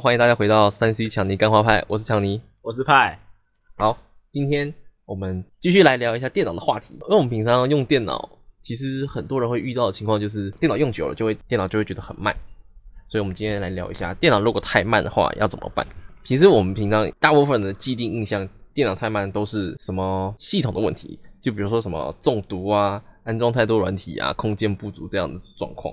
欢迎大家回到三 C 强尼干花派，我是强尼。我是派，好，今天我们继续来聊一下电脑的话题。因为我们平常用电脑，其实很多人会遇到的情况就是电脑用久了就会电脑就会觉得很慢，所以我们今天来聊一下电脑如果太慢的话要怎么办。其实我们平常大部分的既定印象，电脑太慢都是什么系统的问题，就比如说什么中毒啊、安装太多软体啊、空间不足这样的状况。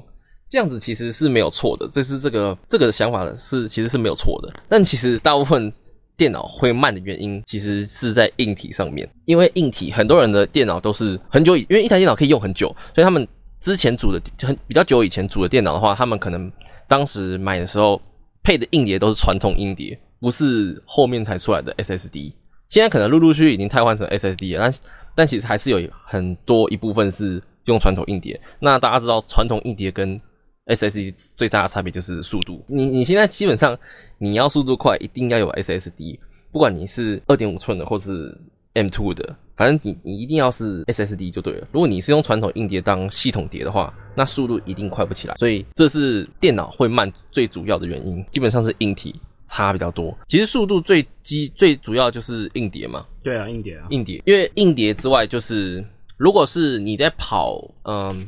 这样子其实是没有错的，这是这个这个想法是其实是没有错的。但其实大部分电脑会慢的原因，其实是在硬体上面。因为硬体很多人的电脑都是很久以，因为一台电脑可以用很久，所以他们之前组的很比较久以前组的电脑的话，他们可能当时买的时候配的硬碟都是传统硬碟，不是后面才出来的 SSD。现在可能陆陆续续已经替换成 SSD 了，但但其实还是有很多一部分是用传统硬碟。那大家知道传统硬碟跟 SSD 最大的差别就是速度。你你现在基本上你要速度快，一定要有 SSD，不管你是二点五寸的或是 M2 的，反正你你一定要是 SSD 就对了。如果你是用传统硬碟当系统碟的话，那速度一定快不起来。所以这是电脑会慢最主要的原因，基本上是硬体差比较多。其实速度最基最主要就是硬碟嘛，对啊，硬碟啊，硬碟，因为硬碟之外就是如果是你在跑，嗯，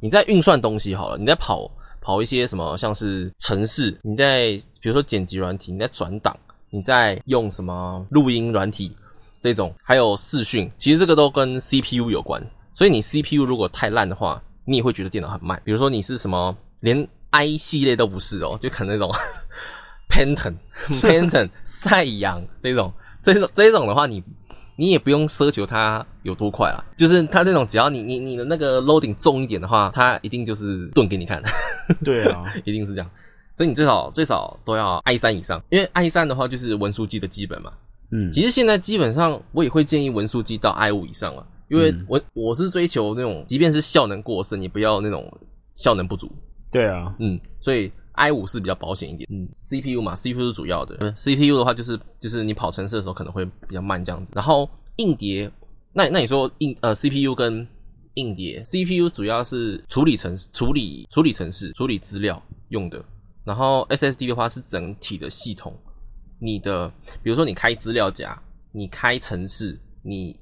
你在运算东西好了，你在跑。跑一些什么，像是城市，你在比如说剪辑软体，你在转档，你在用什么录音软体这种，还有视讯，其实这个都跟 CPU 有关。所以你 CPU 如果太烂的话，你也会觉得电脑很慢。比如说你是什么，连 i 系列都不是哦，就可能那种 Pentium、Pentium、赛扬这种，这种这种的话，你。你也不用奢求它有多快啊，就是它那种，只要你你你的那个 loading 重一点的话，它一定就是盾给你看。对啊，一定是这样。所以你最少最少都要 i 三以上，因为 i 三的话就是文书机的基本嘛。嗯，其实现在基本上我也会建议文书机到 i 五以上了，因为我我是追求那种，即便是效能过剩，你不要那种效能不足。对啊，嗯，所以 i 五是比较保险一点。嗯，CPU 嘛，CPU 是主要的。CPU 的话就是就是你跑程式的时候可能会比较慢这样子。然后硬碟，那那你说硬呃 CPU 跟硬碟，CPU 主要是处理程式、处理处理程式、处理资料用的。然后 SSD 的话是整体的系统，你的比如说你开资料夹，你开程式，你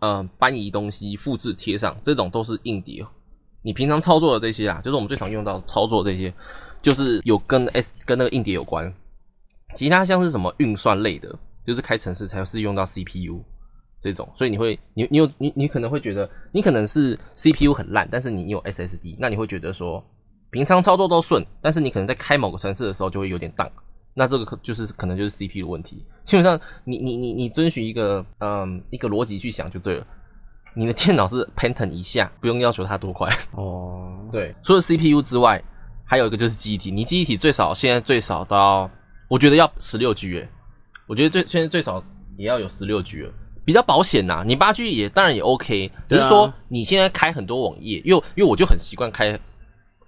呃搬移东西、复制贴上，这种都是硬碟。你平常操作的这些啊，就是我们最常用到操作这些，就是有跟 S 跟那个硬碟有关。其他像是什么运算类的，就是开程式才是用到 CPU 这种。所以你会，你你有你你可能会觉得，你可能是 CPU 很烂，但是你有 SSD，那你会觉得说平常操作都顺，但是你可能在开某个城市的时候就会有点荡。那这个可就是可能就是 CPU 的问题。基本上你你你你遵循一个嗯一个逻辑去想就对了。你的电脑是 Pentium 以下，不用要求它多快哦。对，除了 CPU 之外，还有一个就是机体。你机体最少现在最少都要，我觉得要十六 G 哎。我觉得最现在最少也要有十六 G 了，比较保险呐。你八 G 也当然也 OK，只是说你现在开很多网页，因为因为我就很习惯开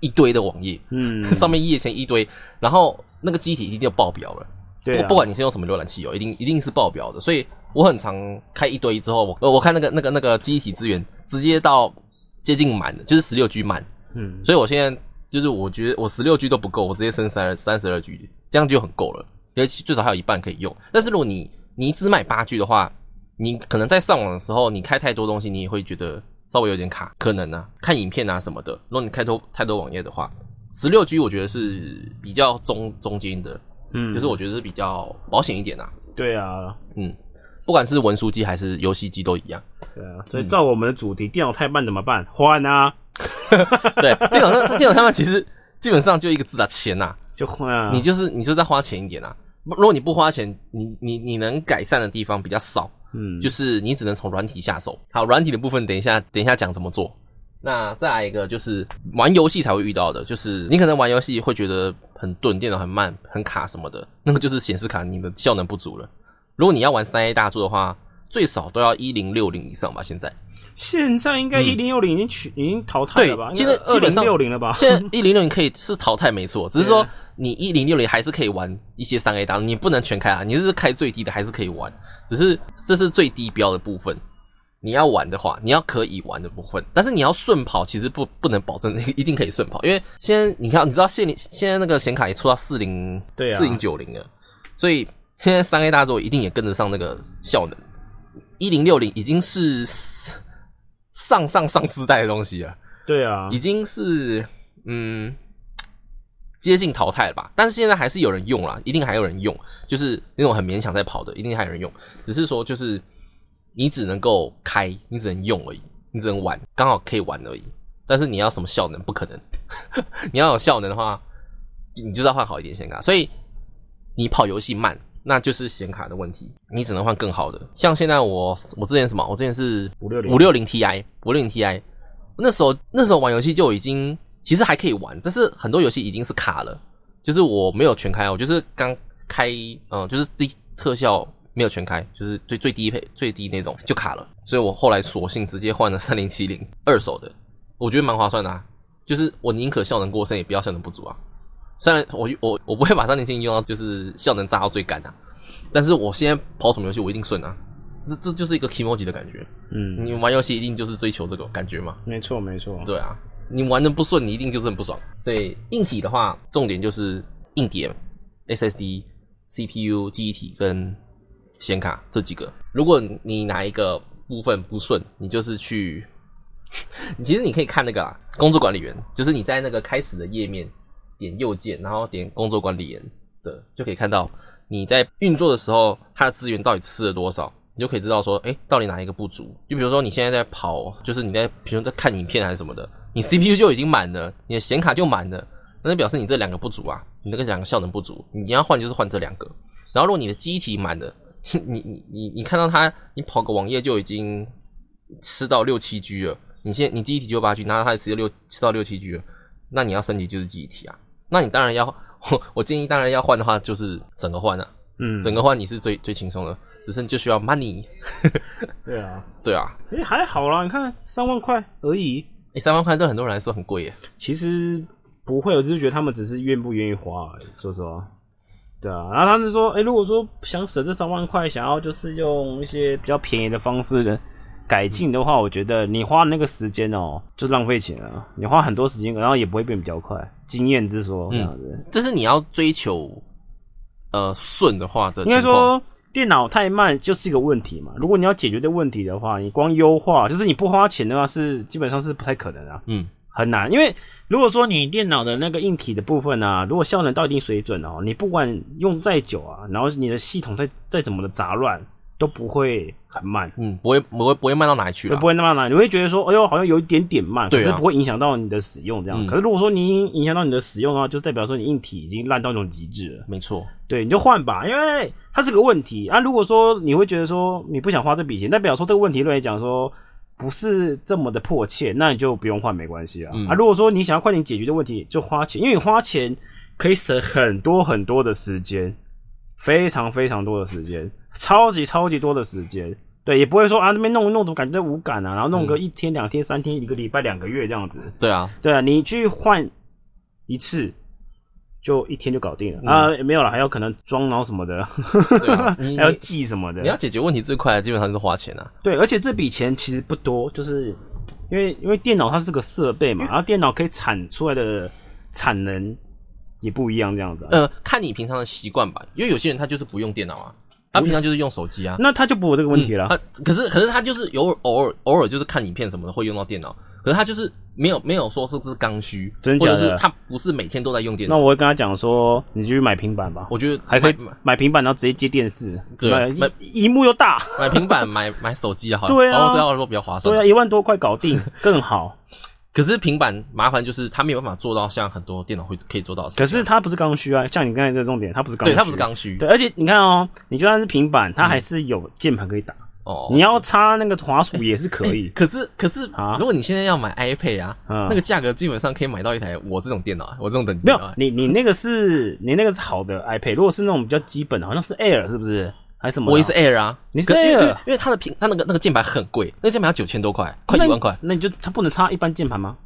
一堆的网页，嗯，上面页签一堆，然后那个机体一定要爆表了。对，不管你是用什么浏览器哦，一定一定是爆表的，所以。我很常开一堆之后，我我看那个那个那个机体资源直接到接近满的，就是十六 G 满，嗯，所以我现在就是我觉得我十六 G 都不够，我直接升三三十二 G，这样就很够了，因为最少还有一半可以用。但是如果你你只买八 G 的话，你可能在上网的时候，你开太多东西，你也会觉得稍微有点卡，可能呢，看影片啊什么的。如果你开多太多网页的话，十六 G 我觉得是比较中中间的，嗯，就是我觉得是比较保险一点啊。对啊，嗯。不管是文书机还是游戏机都一样。对啊，所以照我们的主题，电脑太慢怎么办？换啊！对，电脑上电脑上面，其实基本上就一个字啊，钱呐，就花啊。你就是你就再花钱一点啊。如果你不花钱，你你你能改善的地方比较少。嗯，就是你只能从软体下手。好，软体的部分等一下等一下讲怎么做。那再来一个就是玩游戏才会遇到的，就是你可能玩游戏会觉得很钝，电脑很慢、很卡什么的，那个就是显示卡你的效能不足了。如果你要玩三 A 大作的话，最少都要一零六零以上吧。现在，现在应该一零六零已经取已经淘汰了吧？现在基本上六零了吧？现在 一零六零可以是淘汰没错，只是说你一零六零还是可以玩一些三 A 大，你不能全开啊，你是开最低的还是可以玩，只是这是最低标的部分。你要玩的话，你要可以玩的部分，但是你要顺跑，其实不不能保证 一定可以顺跑，因为现在你看，你知道现现在那个显卡也出到四零对啊四零九零了，所以现在三 A 大作一定也跟得上那个效能。一零六零已经是上上上世代的东西了，对啊已，经是嗯接近淘汰了吧？但是现在还是有人用啦，一定还有人用，就是那种很勉强在跑的，一定还有人用。只是说就是你只能够开，你只能用而已，你只能玩，刚好可以玩而已。但是你要什么效能，不可能。你要有效能的话，你就是要换好一点显卡。所以你跑游戏慢，那就是显卡的问题，你只能换更好的。像现在我我之前什么，我之前是560五六零 Ti 五六零 Ti，那时候那时候玩游戏就已经其实还可以玩，但是很多游戏已经是卡了，就是我没有全开，我就是刚开，嗯，就是低特效没有全开，就是最最低配最低那种就卡了，所以我后来索性直接换了三零七零二手的，我觉得蛮划算的啊，就是我宁可效能过剩，也不要效能不足啊。虽然我我我不会把三零七零用到就是效能炸到最干啊，但是我现在跑什么游戏我一定顺啊，这这就是一个 emoji 的感觉。嗯，你玩游戏一定就是追求这个感觉嘛？没错没错，对啊，你玩的不顺，你一定就是很不爽。所以硬体的话，重点就是硬碟、SSD、CPU、记忆体跟显卡这几个。如果你哪一个部分不顺，你就是去，其实你可以看那个啊，工作管理员，就是你在那个开始的页面点右键，然后点工作管理员的，就可以看到你在运作的时候，它的资源到底吃了多少。你就可以知道说，哎、到底哪一个不足？就比如说你现在在跑，就是你在比如在看影片还是什么的，你 CPU 就已经满了，你的显卡就满了，那就表示你这两个不足啊，你那个两个效能不足，你要换就是换这两个。然后如果你的机体满了，你你你你看到它，你跑个网页就已经吃到六七 G 了，你现你机体就八 G，然后它直接六吃到六七 G 了，那你要升级就是机体啊，那你当然要，我建议当然要换的话就是整个换啊，嗯，整个换你是最最轻松的，只是就需要 money。对啊，对啊，诶、还好啦，你看三万块而已，诶、三万块对很多人来说很贵耶。其实不会，我只是觉得他们只是愿不愿意花而已。说实话，对啊。然后他们说，哎、如果说想省这三万块，想要就是用一些比较便宜的方式的改进的话，我觉得你花那个时间哦、就浪费钱了。你花很多时间，然后也不会变比较快。经验之说这样子，这是你要追求呃顺的话的应该。说。电脑太慢就是一个问题嘛。如果你要解决这问题的话，你光优化，就是你不花钱的话，是基本上是不太可能啊。嗯，很难，因为如果说你电脑的那个硬体的部分啊，如果效能到一定水准哦，你不管用再久啊，然后你的系统再再怎么的杂乱，都不会很慢，嗯，不会不会不会慢到哪里去了不。会那么慢。你会觉得说，哎呦，好像有一点点慢，可是不会影响到你的使用这样。嗯可是如果说你影响到你的使用的话，就代表说你硬体已经烂到一种极致了。没错，对，你就换吧，因为它是个问题啊。如果说你会觉得说你不想花这笔钱，代表说这个问题来讲说不是这么的迫切，那你就不用换没关系啊。嗯啊，如果说你想要快点解决的问题，就花钱，因为你花钱可以省很多很多的时间，非常非常多的时间，超级超级多的时间。对，也不会说啊那边弄弄，怎么感觉无感啊？然后弄个一天、两天、三天、一个礼拜、两个月这样子。对啊，对啊，你去换一次，就一天就搞定了、啊！没有了，还有可能装然后什么的，对啊 你还要记什么的你。要解决问题最快的基本上就是花钱啊。对，而且这笔钱其实不多，就是因为因为电脑它是个设备嘛，然后电脑可以产出来的产能也不一样，这样子、啊。呃，看你平常的习惯吧，因为有些人他就是不用电脑啊，他平常就是用手机啊。那他就不会有这个问题了。他可是可是他就是偶尔偶尔偶尔就是看影片什么的会用到电脑，可是他就是没有没有说是不是刚需，真的或者是他不是每天都在用电脑。那我会跟他讲说，你就去买平板吧，我觉得还可以买买平板，然后直接接电视，对啊买买一幕又大，买平板买买手机 啊，好，对啊对他来说比较划算对。啊，一万多块搞定更好。可是平板麻烦就是它没有办法做到像很多电脑会可以做到的事情。可是它不是刚需啊，像你刚才这个重点，它不是刚需，对它不是刚需对，而且你看哦，你就算是平板，它还是有键盘可以打，哦。你要插那个滑鼠也是可以。可是可是啊如果你现在要买 iPad 啊，嗯那个价格基本上可以买到一台我这种电脑啊，我这种等级没有啊。你你那个是你那个是好的 iPad，如果是那种比较基本的，好像是 Air 是不是？还是什么的？我也是 Air 啊，你是 Air 因为因为它的屏它那个那个键盘很贵，那个键盘要九千多块，快一万块。那你就它不能插一般键盘吗？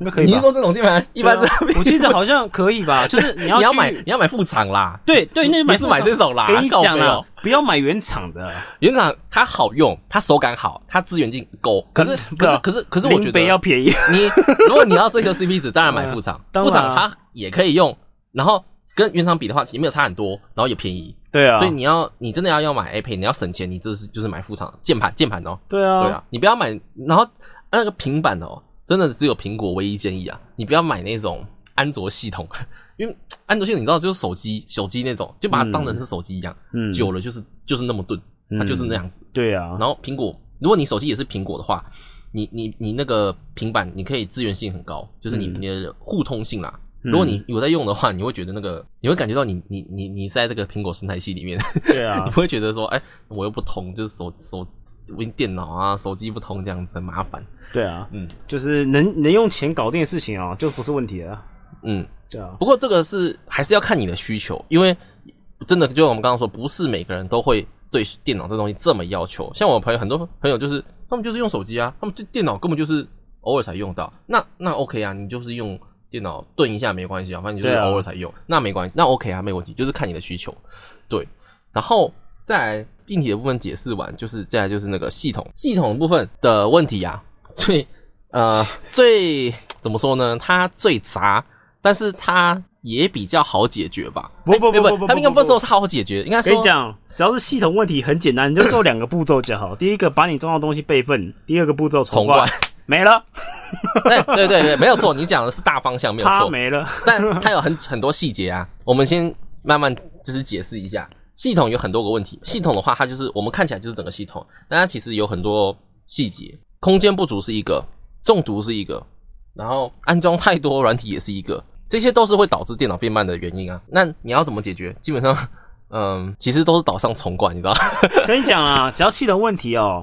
应该可以吧？你是说这种键盘一般啊？我记得好像可以吧？就是你要你要买你要买副厂啦，对对，那你是买这种啦，给你讲了不要买原厂的，原厂它好用，它手感好，它资源性够，可是可是可是可是我觉得要便宜。你如果你要追求 CP 值，当然买副厂，副厂它也可以用，然后跟原厂比的话也没有差很多，然后也便宜，对啊，所以你要你真的要要买 iPad，你要省钱，你这是就是买副厂键盘键盘哦，对啊，对啊，你不要买，然后那个平板哦，真的只有苹果唯一建议啊，你不要买那种安卓系统，因为安卓系统你知道就是手机手机那种，就把它当成是手机一样，嗯，久了就是就是那么钝，它就是那样子。对啊，然后苹果，如果你手机也是苹果的话，你你你那个平板你可以资源性很高，就是你、嗯。你的互通性啦。如果你有在用的话，你会觉得那个，你会感觉到你你你你在这个苹果生态系里面，对啊 你，不会觉得说，哎、我又不通，就是手手电脑啊、手机不通这样子很麻烦。对啊，嗯就是能能用钱搞定的事情啊，就不是问题了。嗯，对啊，不过这个是还是要看你的需求，因为真的就像我们刚刚说，不是每个人都会对电脑这东西这么要求。像我朋友很多朋友就是他们就是用手机啊，他们对电脑根本就是偶尔才用到。那那 OK 啊，你就是用电脑顿一下没关系啊，反正你就是偶尔才用，那没关系，那 OK 啊，没问题，就是看你的需求。对，然后再来硬体的部分解释完，就是再来就是那个系统系统部分的问题啊，最呃 最怎么说呢？它最杂，但是它也比较好解决吧？不不不哎不它应该不说它好解决，应该说跟你讲，只要是系统问题，很简单，你就做两个步骤就好。第一个，把你重要的东西备份；第二个步骤灌重灌，没了，对对对对，没有错，你讲的是大方向没有错，它没了。但它有很很多细节啊。我们先慢慢就是解释一下，系统有很多个问题。系统的话，它就是我们看起来就是整个系统，但它其实有很多细节，空间不足是一个，中毒是一个，然后安装太多软体也是一个，这些都是会导致电脑变慢的原因啊。那你要怎么解决？基本上，嗯，其实都是导上重灌，你知道？跟你讲啊，只要系统问题哦，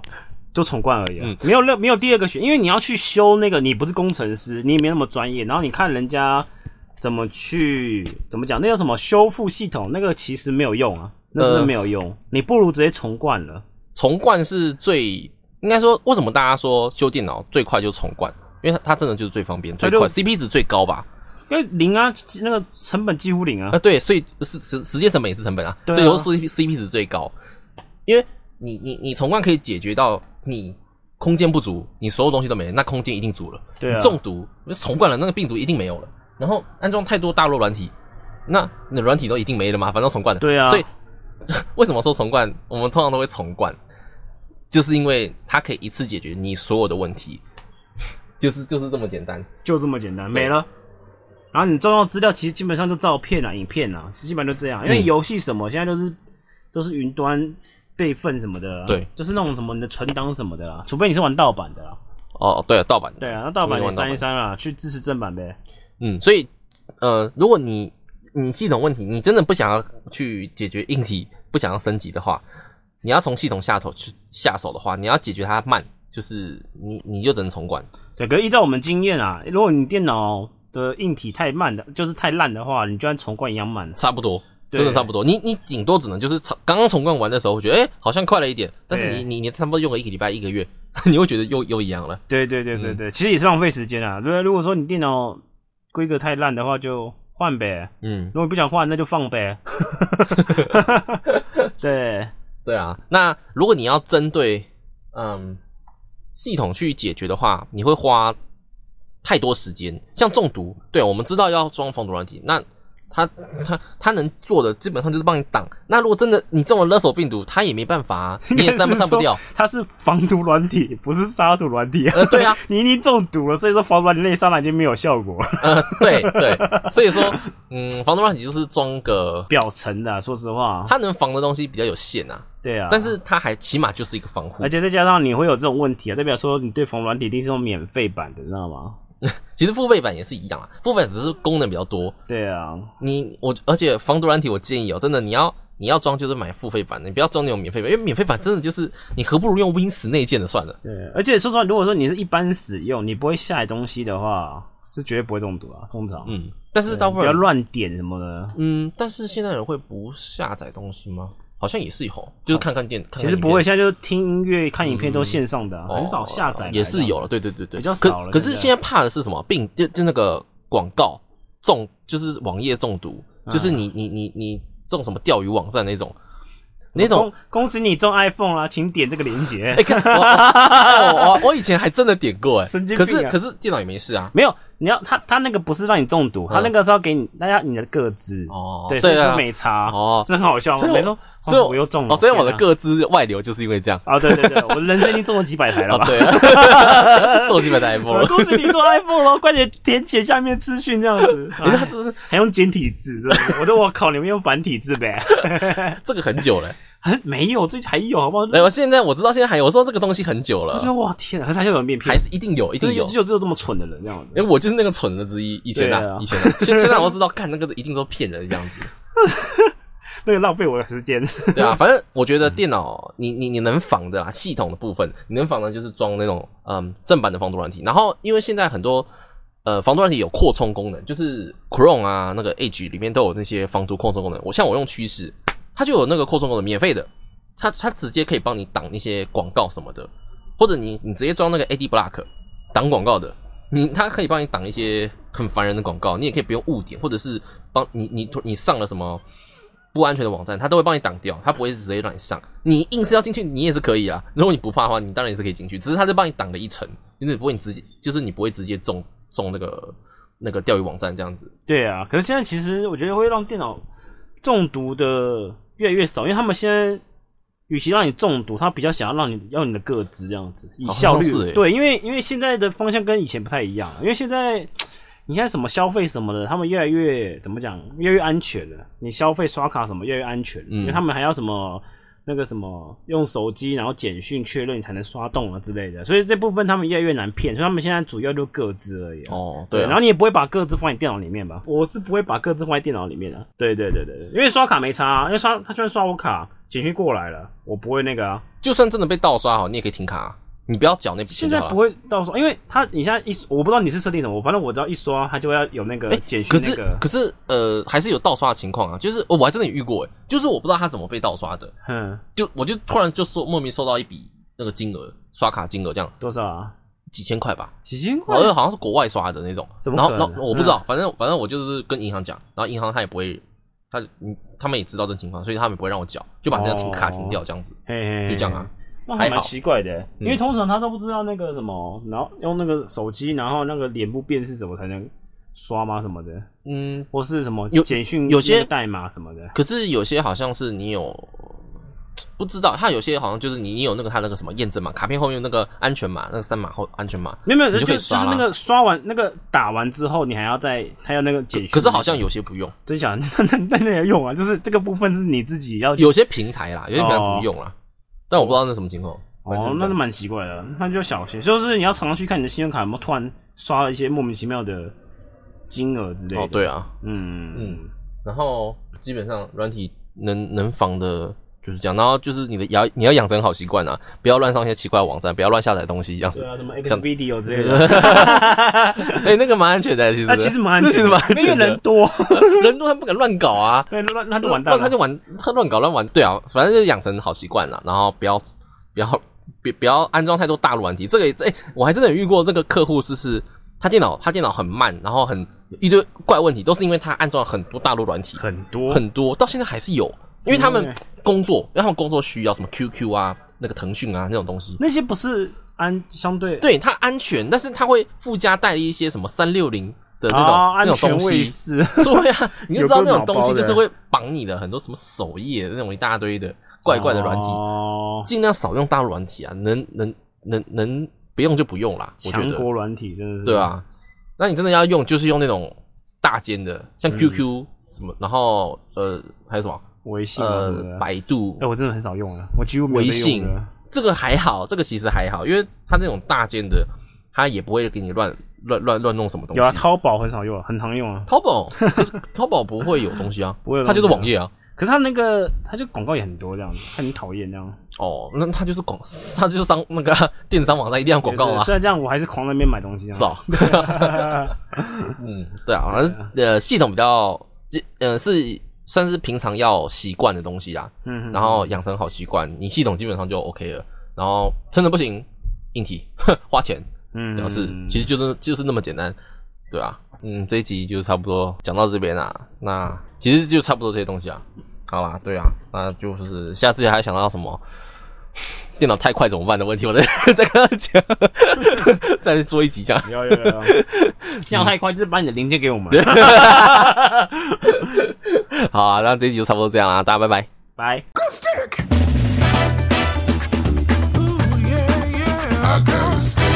就重冠而已、啊，嗯没有任没有第二个选，因为你要去修那个，你不是工程师，你也没那么专业，然后你看人家怎么去怎么讲，那叫什么修复系统，那个其实没有用啊，那真的呃没有用，你不如直接重灌了。重灌是最应该说，为什么大家说修电脑最快就是重灌？因为它它真的就是最方便、最快，CP 值最高吧？因为零啊，那个成本几乎零啊啊，，对，所以时时时间成本也是成本啊，所以说 CP CP 值最高。因为你你你重灌可以解决到你空间不足，你所有东西都没了，那空间一定足了。对中毒重灌了，那个病毒一定没有了。然后安装太多大陆软体，那你的软体都一定没了嘛，反正重灌的。对啊所以 为什么说重灌？我们通常都会重灌，就是因为它可以一次解决你所有的问题，就是就是这么简单。就这么简单，没了。然后你重要资料其实基本上就照片啊、影片啊，基本上就这样。因为嗯游戏什么现在都是都是云端备份什么的啊，对，就是那种什么你的存档什么的啦，除非你是玩盗版的啦。哦，对了，盗版的。对啊，那盗版你除非玩盗版删一删啦，去支持正版呗。嗯，所以呃，如果你你系统问题，你真的不想要去解决硬体，不想要升级的话，你要从系统下头去下手的话，你要解决它慢，就是你你就只能重灌。对，可是依照我们经验啊，如果你电脑的硬体太慢的，就是太烂的话，你就算重灌一样慢。差不多，对真的差不多。你你顶多只能就是重刚刚重灌完的时候，会觉得哎、诶好像快了一点，但是你你你差不多用了一个礼拜一个月，你会觉得又又一样了。对对对对嗯对，其实也是浪费时间啊。对，如果说你电脑规格太烂的话，就换呗。嗯，如果不想换，那就放呗。对，对啊。那如果你要针对嗯系统去解决的话，你会花太多时间。像中毒，对我们知道要装防毒软体，那它它它能做的基本上就是帮你挡。那如果真的你中了勒索病毒，他也没办法啊，你也删不删不掉。它是防毒软体，不是杀毒软体。呃，对啊，你已经中毒了，所以说防毒软体内杀了已经没有效果。呃，对对，所以说，嗯，防毒软体就是装个表层的啊、说实话，它能防的东西比较有限啊，对啊。但是它还起码就是一个防护而。且再加上你会有这种问题啊，代表说你对防软体一定是用免费版的，你知道吗？其实付费版也是一样啊，付费版只是功能比较多。对啊，你我而且防毒软体，我建议哦，真的你要你要装就是买付费版的，你不要装那种免费版，因为免费版真的就是你何不如用 Win 十内建的算了。对，而且说实话，如果说你是一般使用，你不会下载东西的话，是绝对不会中毒啊。通常，嗯，但是对不要大部分人乱点什么的。嗯，但是现在人会不下载东西吗？好好像也是有，就是看看电，看看其实不会，现在就是听音乐、看影片都线上的很少下载。也是有了，对对对对，比较少了可可是现在怕的是什么？病？就就那个广告中，就是网页中毒，嗯。就是你你你你中什么钓鱼网站那种，那种恭恭喜你中 iPhone 啦，请点这个链接 我 哎我以前还真的点过哎、神经病啊。可是可是电脑也没事啊。没有，你要他他那个不是让你中毒，他那个是要给你大家你的个资哦对，所以说没差哦真好笑。所以我没说，所以哦我又中了，哦，所以我的天哪各资外流就是因为这样。啊，对对对，我人生已经中了几百台了？对啊，做基本台 iPhone 了。恭喜你中 iPhone 了，快点填写下面资讯这样子。哎他真是还用简体字，我说我靠，你们用繁体字呗？这个很久了、很 没有，最近还有好不好？哎，我现在我知道现在还有，我说这个东西很久了我觉，得哇天啊，还是有人变骗还，是一定有，一定有。就只有这么蠢的人这样子。哎，我就是那个蠢的之一。以前对啊，啊以前啊，现现在我知道，看那个一定都骗人这样子。那个浪费我的时间。对啊，反正我觉得电脑你你你能防的啊，系统的部分你能防的就是装那种嗯正版的防毒软体。然后因为现在很多呃防毒软体有扩充功能，就是 Chrome 啊那个 Edge 里面都有那些防毒扩充功能。我像我用趋势，它就有那个扩充功能，免费的，它它直接可以帮你挡一些广告什么的，或者你你直接装那个 AD Block 挡广告的。你它可以帮你挡一些很烦人的广告，你也可以不用误点，或者是帮你你你上了什么不安全的网站，它都会帮你挡掉，它不会直接让你上。你硬是要进去，你也是可以啊。如果你不怕的话，你当然也是可以进去，只是它就帮你挡了一层，因为不会你直接就是你不会直接中中那个那个钓鱼网站这样子。对啊，可是现在其实我觉得会让电脑中毒的越来越少，因为他们现在与其让你中毒，他比较想要让你要你的个资这样子，以效率。欸对，因为因为现在的方向跟以前不太一样，因为现在你看什么消费什么的，他们越来越怎么讲，越来越安全了。你消费刷卡什么越来越安全，嗯因为他们还要什么。那个什么，用手机然后简讯确认你才能刷动啊之类的，所以这部分他们越来越难骗，所以他们现在主要就各自而已、啊。哦，对，然后你也不会把各自放在电脑里面吧？我是不会把各自放在电脑里面的。对对对对对，因为刷卡没差、啊，因为刷他居然刷我卡，简讯过来了，我不会那个啊。就算真的被盗刷好，你也可以停卡啊、你不要缴那笔钱了。现在不会到刷，因为他你现在一，我不知道你是设定什么，反正我只要一刷，他就要有那个哎简讯可是，可是呃，还是有盗刷的情况啊。就是、哦、我还真的遇过，哎，就是我不知道他怎么被盗刷的，嗯，就我就突然就收莫名收到一笔那个金额，刷卡金额这样多少啊？几千块吧，几千块好？像好像是国外刷的那种。然后然后我不知道，反正反正我就是跟银行讲，然后银行他也不会，他嗯他们也知道这情况，所以他们也不会让我缴，就把这张卡停掉这样子。就这样啊。那还蛮奇怪的，嗯因为通常他都不知道那个什么，然后用那个手机，然后那个脸部辨识怎么才能刷吗？什么的，嗯，或是什么有简讯有些代码什么的。可是有些好像是你有不知道，他有些好像就是你你有那个他那个什么验证码，卡片后面有那个安全码，那个三码后安全码。没有没有，就可以就就是那个刷完那个打完之后，你还要再他要那个简讯。可是好像有些不用，真假？那那那那也用啊？就是这个部分是你自己要有些平台啦，有些平台哦不用啦。但我不知道那什么情况。哦那就蛮奇怪的，那就小心，就是你要常常去看你的信用卡有没有突然刷了一些莫名其妙的金额之类的。哦，对啊，嗯嗯嗯，然后基本上软体能能防的就是这样，然后就是你的要你要养成好习惯啊，不要乱上一些奇怪的网站，不要乱下载东西这样子对。啊，什么 X video 之类的，哎、那个蛮安全的，其实那其实蛮安全的，那其实蛮安因为全的人。多，人多他不敢乱搞啊，对，乱他就完蛋了，乱他就玩，他乱搞乱玩，对啊，反正就是养成好习惯了，然后不要不要别不要安装太多大陆软体。这个也哎、我还真的有遇过这个客户，就是他电脑他电脑很慢，然后很一堆怪问题，都是因为他安装了很多大陆软体，很多很多到现在还是有，因为他们工作，因为他们工作需要什么 QQ 啊、那个腾讯啊那种东西。那些不是安相对？对它安全，但是它会附加带一些什么三六零的那种、啊那种东西，对啊，你就知道那种东西就是会绑你的很多什么首页那种一大堆的怪怪的软体，哦，尽量少用大陆软体啊，能能能能不用就不用啦，我觉得，强国软体真的是。对啊，那你真的要用就是用那种大间的，像嗯。QQ 什么，然后呃还有什么微信呃，百度哎，我真的很少用了，我几乎没有微信这个还好，这个其实还好，因为它那种大件的，它也不会给你乱乱乱乱弄什么东西。有啊，淘宝很少用，很常用啊。淘宝，淘宝不会有东西啊，不会它就是网页啊。可是它那个，它就广告也很多这样子，很讨厌这样。哦，那它就是广，它就是商那个 电商网站一定要广告啊，虽然这样，我还是狂在那边买东西这样。是啊。嗯，对啊，反正呃系统比较，呃是算是平常要习惯的东西啊。嗯，然后养成好习惯，你系统基本上就 OK 了。然后真的不行，硬体 花钱嗯表示，其实就是就是那么简单，对啊。嗯，这一集就差不多讲到这边啦。那其实就差不多这些东西啊。好吧，对啊，那就是下次还想到什么 电脑太快怎么办的问题，我再再 跟他讲，再做一集这样。要要要，要太快就是把你的零件给我们，好啊，那这一集就差不多这样啦，大家拜拜。拜。Ooh,